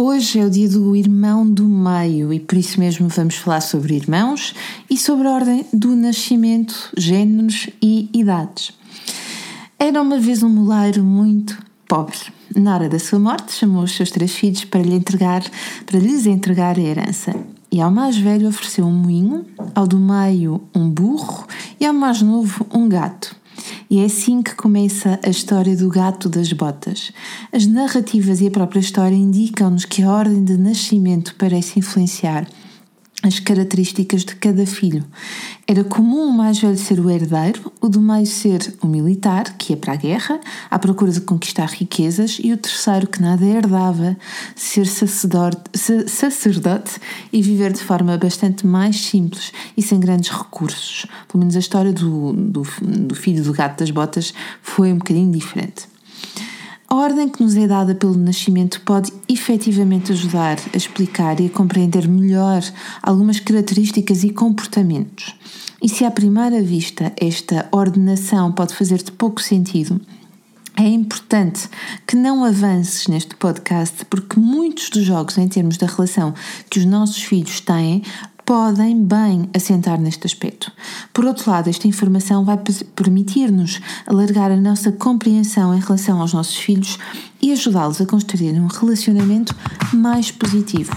Hoje é o dia do irmão do meio e por isso mesmo vamos falar sobre irmãos e sobre a ordem do nascimento, géneros e idades. Era uma vez um moleiro muito pobre. Na hora da sua morte, chamou os seus três filhos para, lhe entregar, para lhes entregar a herança. E ao mais velho ofereceu um moinho, ao do meio um burro e ao mais novo um gato. E é assim que começa a história do gato das botas. As narrativas e a própria história indicam-nos que a ordem de nascimento parece influenciar as características de cada filho. Era comum o mais velho ser o herdeiro, o do meio ser o militar, que ia para a guerra, à procura de conquistar riquezas, e o terceiro, que nada herdava, ser sacerdote, e viver de forma bastante mais simples e sem grandes recursos. Pelo menos a história do, do, do filho do gato das botas foi um bocadinho diferente. A ordem que nos é dada pelo nascimento pode efetivamente ajudar a explicar e a compreender melhor algumas características e comportamentos. E se à primeira vista esta ordenação pode fazer-te pouco sentido, é importante que não avances neste podcast porque muitos dos jogos em termos da relação que os nossos filhos têm podem bem assentar neste aspecto. Por outro lado, esta informação vai permitir-nos alargar a nossa compreensão em relação aos nossos filhos e ajudá-los a construir um relacionamento mais positivo.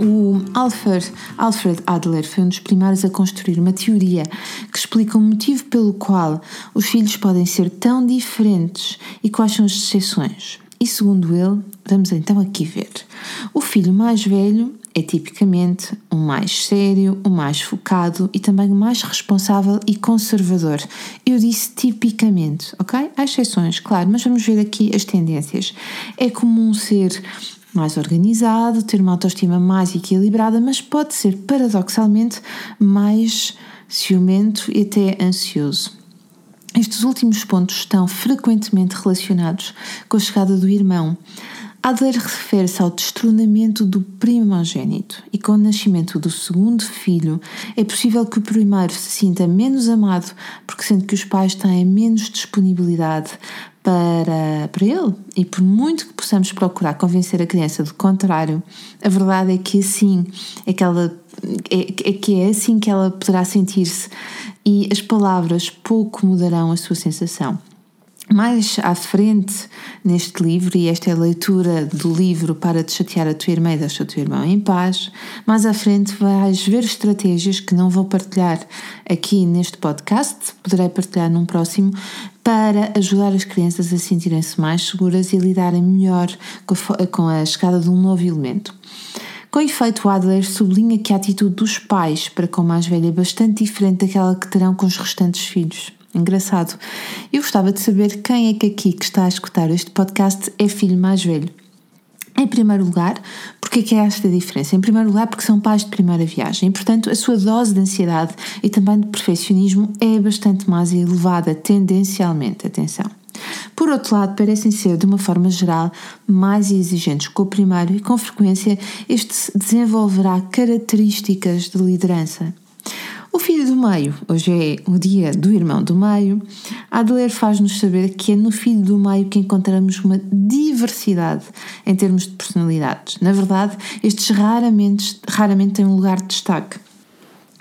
O Alfred, Alfred Adler foi um dos primeiros a construir uma teoria que explica o motivo pelo qual os filhos podem ser tão diferentes e quais são as exceções. E segundo ele, vamos então aqui ver. O filho mais velho é tipicamente o mais sério, o mais focado e também o mais responsável e conservador. Eu disse tipicamente, ok? Há exceções, claro, mas vamos ver aqui as tendências. É comum ser mais organizado, ter uma autoestima mais equilibrada, mas pode ser paradoxalmente mais ciumento e até ansioso. Estes últimos pontos estão frequentemente relacionados com a chegada do irmão. Adler refere-se ao destronamento do primogênito e com o nascimento do segundo filho é possível que o primeiro se sinta menos amado porque sente que os pais têm menos disponibilidade para, para ele. E por muito que possamos procurar convencer a criança do contrário, a verdade é que assim é que ela é, é que é assim que ela poderá sentir-se e as palavras pouco mudarão a sua sensação. Mais à frente neste livro, e esta é a leitura do livro para te chatear a tua irmã e deixar o teu irmão em paz, mais à frente vais ver estratégias que não vou partilhar aqui neste podcast, poderei partilhar num próximo, para ajudar as crianças a sentirem-se mais seguras e lidarem melhor com a chegada de um novo elemento. Com efeito, Adler sublinha que a atitude dos pais para com a mais velha é bastante diferente daquela que terão com os restantes filhos. Engraçado. Eu gostava de saber quem é que aqui que está a escutar este podcast é filho mais velho. Em primeiro lugar, porque é que é esta diferença? Em primeiro lugar, porque são pais de primeira viagem portanto, a sua dose de ansiedade e também de perfeccionismo é bastante mais elevada, tendencialmente. Atenção. Por outro lado, parecem ser, de uma forma geral, mais exigentes com o primeiro e, com frequência, este desenvolverá características de liderança. O filho do meio, hoje é o dia do irmão do meio, Adler faz-nos saber que é no filho do meio que encontramos uma diversidade em termos de personalidades. Na verdade, estes raramente, raramente têm um lugar de destaque.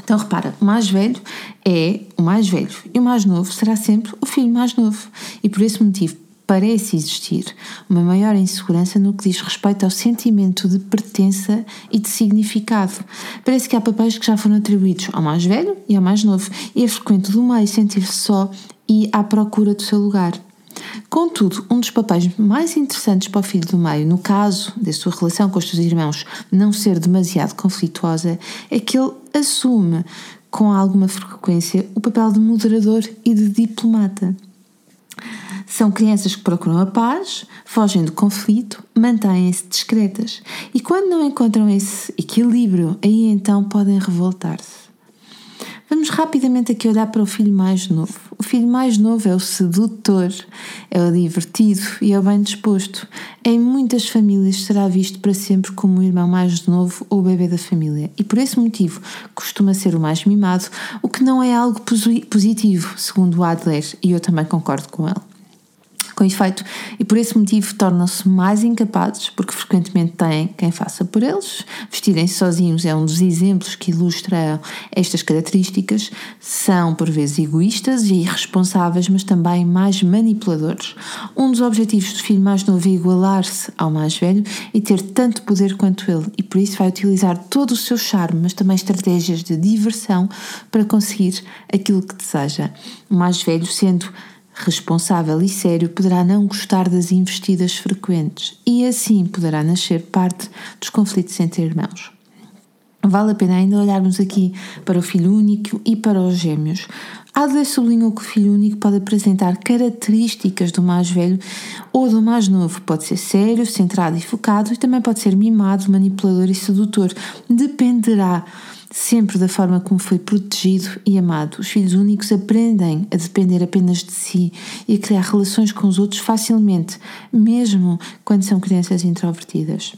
Então repara, o mais velho é o mais velho e o mais novo será sempre o filho mais novo. E por esse motivo parece existir uma maior insegurança no que diz respeito ao sentimento de pertença e de significado. Parece que há papéis que já foram atribuídos ao mais velho e ao mais novo, e é frequente do meio sentir-se só e à procura do seu lugar. Contudo, um dos papéis mais interessantes para o filho do meio, no caso da sua relação com os seus irmãos não ser demasiado conflituosa, é que ele assume com alguma frequência o papel de moderador e de diplomata. São crianças que procuram a paz, fogem do conflito, mantêm-se discretas e, quando não encontram esse equilíbrio, aí então podem revoltar-se. Vamos rapidamente aqui olhar para o filho mais novo. O filho mais novo é o sedutor, é o divertido e é o bem disposto. Em muitas famílias será visto para sempre como o irmão mais novo ou o bebê da família e por esse motivo costuma ser o mais mimado, o que não é algo positivo, segundo Adler, e eu também concordo com ele com efeito, e por esse motivo tornam-se mais incapazes, porque frequentemente têm quem faça por eles. Vestirem-se sozinhos é um dos exemplos que ilustram estas características. São, por vezes, egoístas e irresponsáveis, mas também mais manipuladores. Um dos objetivos do filho mais novo é igualar-se ao mais velho e ter tanto poder quanto ele, e por isso vai utilizar todo o seu charme, mas também estratégias de diversão para conseguir aquilo que deseja. O mais velho, sendo responsável e sério poderá não gostar das investidas frequentes e assim poderá nascer parte dos conflitos entre irmãos. Vale a pena ainda olharmos aqui para o filho único e para os gêmeos. Adler sublinhou que o filho único pode apresentar características do mais velho ou do mais novo. Pode ser sério, centrado e focado e também pode ser mimado, manipulador e sedutor. Dependerá sempre da forma como foi protegido e amado. Os filhos únicos aprendem a depender apenas de si e a criar relações com os outros facilmente, mesmo quando são crianças introvertidas.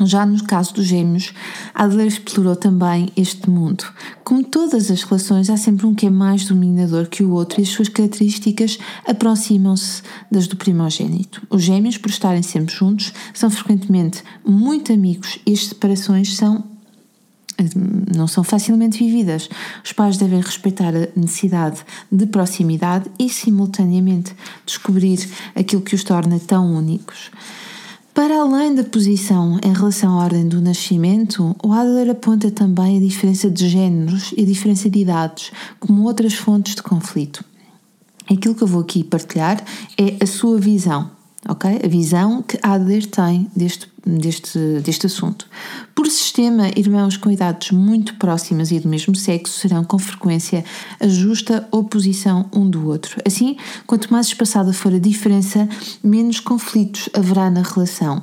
Já no caso dos gêmeos, Adler explorou também este mundo. Como todas as relações, há sempre um que é mais dominador que o outro e as suas características aproximam-se das do primogênito. Os gêmeos, por estarem sempre juntos, são frequentemente muito amigos e as separações são não são facilmente vividas. Os pais devem respeitar a necessidade de proximidade e, simultaneamente, descobrir aquilo que os torna tão únicos. Para além da posição em relação à ordem do nascimento, o Adler aponta também a diferença de géneros e a diferença de idades como outras fontes de conflito. Aquilo que eu vou aqui partilhar é a sua visão ok? A visão que Adler tem deste, deste, deste assunto. Por sistema, irmãos com idades muito próximas e do mesmo sexo serão com frequência a justa oposição um do outro. Assim, quanto mais espaçada for a diferença, menos conflitos haverá na relação.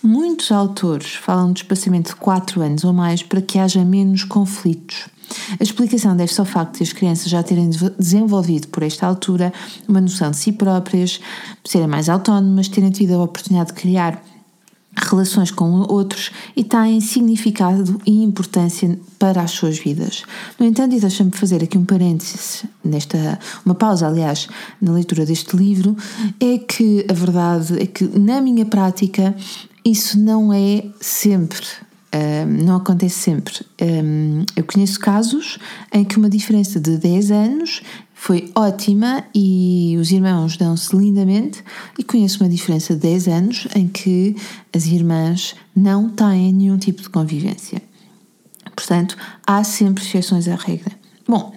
Muitos autores falam de espaçamento de 4 anos ou mais para que haja menos conflitos. A explicação deve-se ao facto de as crianças já terem desenvolvido, por esta altura, uma noção de si próprias, serem mais autónomas, terem tido a oportunidade de criar relações com outros e têm significado e importância para as suas vidas. No entanto, e deixa-me fazer aqui um parênteses, nesta, uma pausa, aliás, na leitura deste livro, é que a verdade é que, na minha prática, isso não é sempre não acontece sempre. Um, eu conheço casos em que uma diferença de 10 anos foi ótima e os irmãos dão-se lindamente, e conheço uma diferença de 10 anos em que as irmãs não têm nenhum tipo de convivência. Portanto, há sempre exceções à regra. Bom,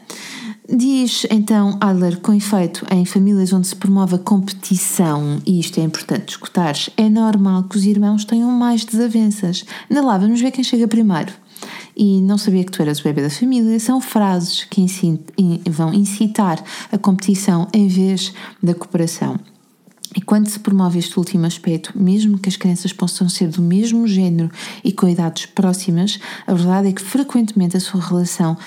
Diz então Adler, com efeito, em famílias onde se promove a competição, e isto é importante escutar, é normal que os irmãos tenham mais desavenças. Na lá, vamos ver quem chega primeiro. E não sabia que tu eras o bebê da família, são frases que vão incitar a competição em vez da cooperação. E quando se promove este último aspecto, mesmo que as crianças possam ser do mesmo género e com idades próximas, a verdade é que frequentemente a sua relação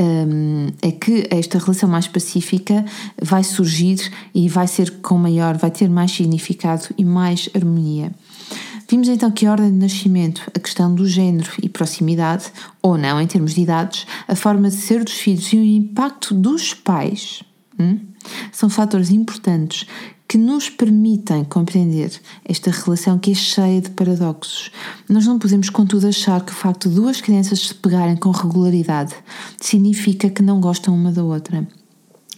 um, é que esta relação mais pacífica vai surgir e vai ser com maior, vai ter mais significado e mais harmonia. Vimos então que a ordem de nascimento, a questão do género e proximidade, ou não em termos de idades, a forma de ser dos filhos e o impacto dos pais hum, são fatores importantes que nos permitem compreender esta relação que é cheia de paradoxos. Nós não podemos, contudo, achar que o facto de duas crianças se pegarem com regularidade significa que não gostam uma da outra.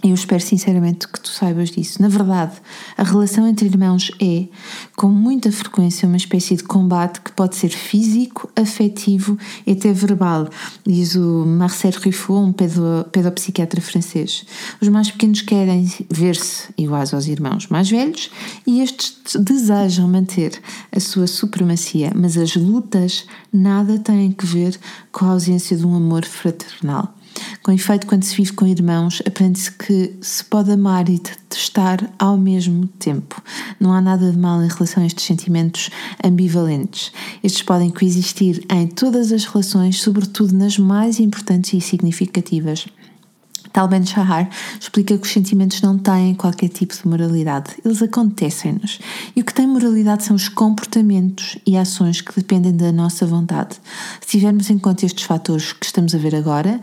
Eu espero sinceramente que tu saibas disso. Na verdade, a relação entre irmãos é, com muita frequência, uma espécie de combate que pode ser físico, afetivo e até verbal, diz o Marcel Ruffaut, um pedopsiquiatra francês. Os mais pequenos querem ver-se iguais aos irmãos mais velhos e estes desejam manter a sua supremacia, mas as lutas nada têm que ver com a ausência de um amor fraternal. Com efeito, quando se vive com irmãos, aprende-se que se pode amar e detestar ao mesmo tempo. Não há nada de mal em relação a estes sentimentos ambivalentes. Estes podem coexistir em todas as relações, sobretudo nas mais importantes e significativas. Tal Ben Shahar explica que os sentimentos não têm qualquer tipo de moralidade, eles acontecem-nos. E o que tem moralidade são os comportamentos e ações que dependem da nossa vontade. Se tivermos em conta estes fatores que estamos a ver agora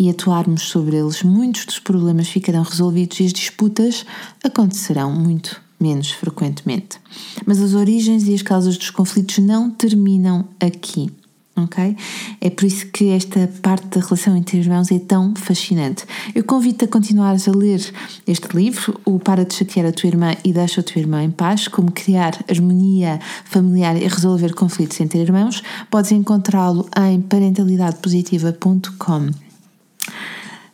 e atuarmos sobre eles, muitos dos problemas ficarão resolvidos e as disputas acontecerão muito menos frequentemente. Mas as origens e as causas dos conflitos não terminam aqui ok? É por isso que esta parte da relação entre irmãos é tão fascinante. Eu convido-te a continuares a ler este livro, o Para de Chatear a Tua Irmã e Deixa a Tua Irmã em Paz, como criar harmonia familiar e resolver conflitos entre irmãos. Podes encontrá-lo em parentalidadepositiva.com.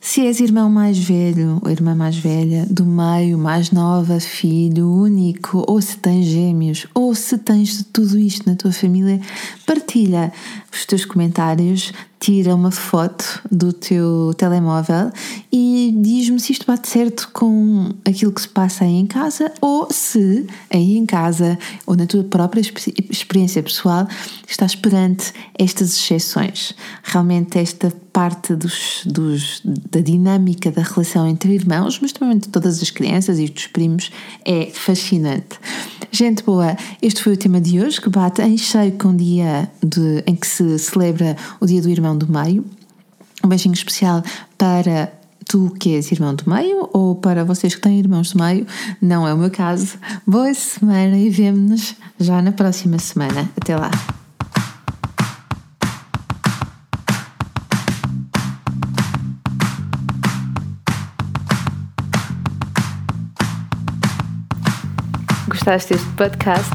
Se és irmão mais velho ou irmã mais velha, do meio, mais nova, filho único, ou se tens gêmeos, ou se tens de tudo isto na tua família, partilha os teus comentários, tira uma foto do teu telemóvel e diz-me se isto bate certo com aquilo que se passa aí em casa ou se aí em casa ou na tua própria experiência pessoal estás perante estas exceções. Realmente esta parte dos, dos, da dinâmica da relação entre irmãos, mas também de todas as crianças e dos primos, é fascinante. Gente boa, este foi o tema de hoje que bate em cheio com o dia de, em que se celebra o Dia do Irmão do Meio. Um beijinho especial para tu que és irmão do meio ou para vocês que têm irmãos do meio. Não é o meu caso. Boa semana e vemo-nos já na próxima semana. Até lá. gostaste deste podcast,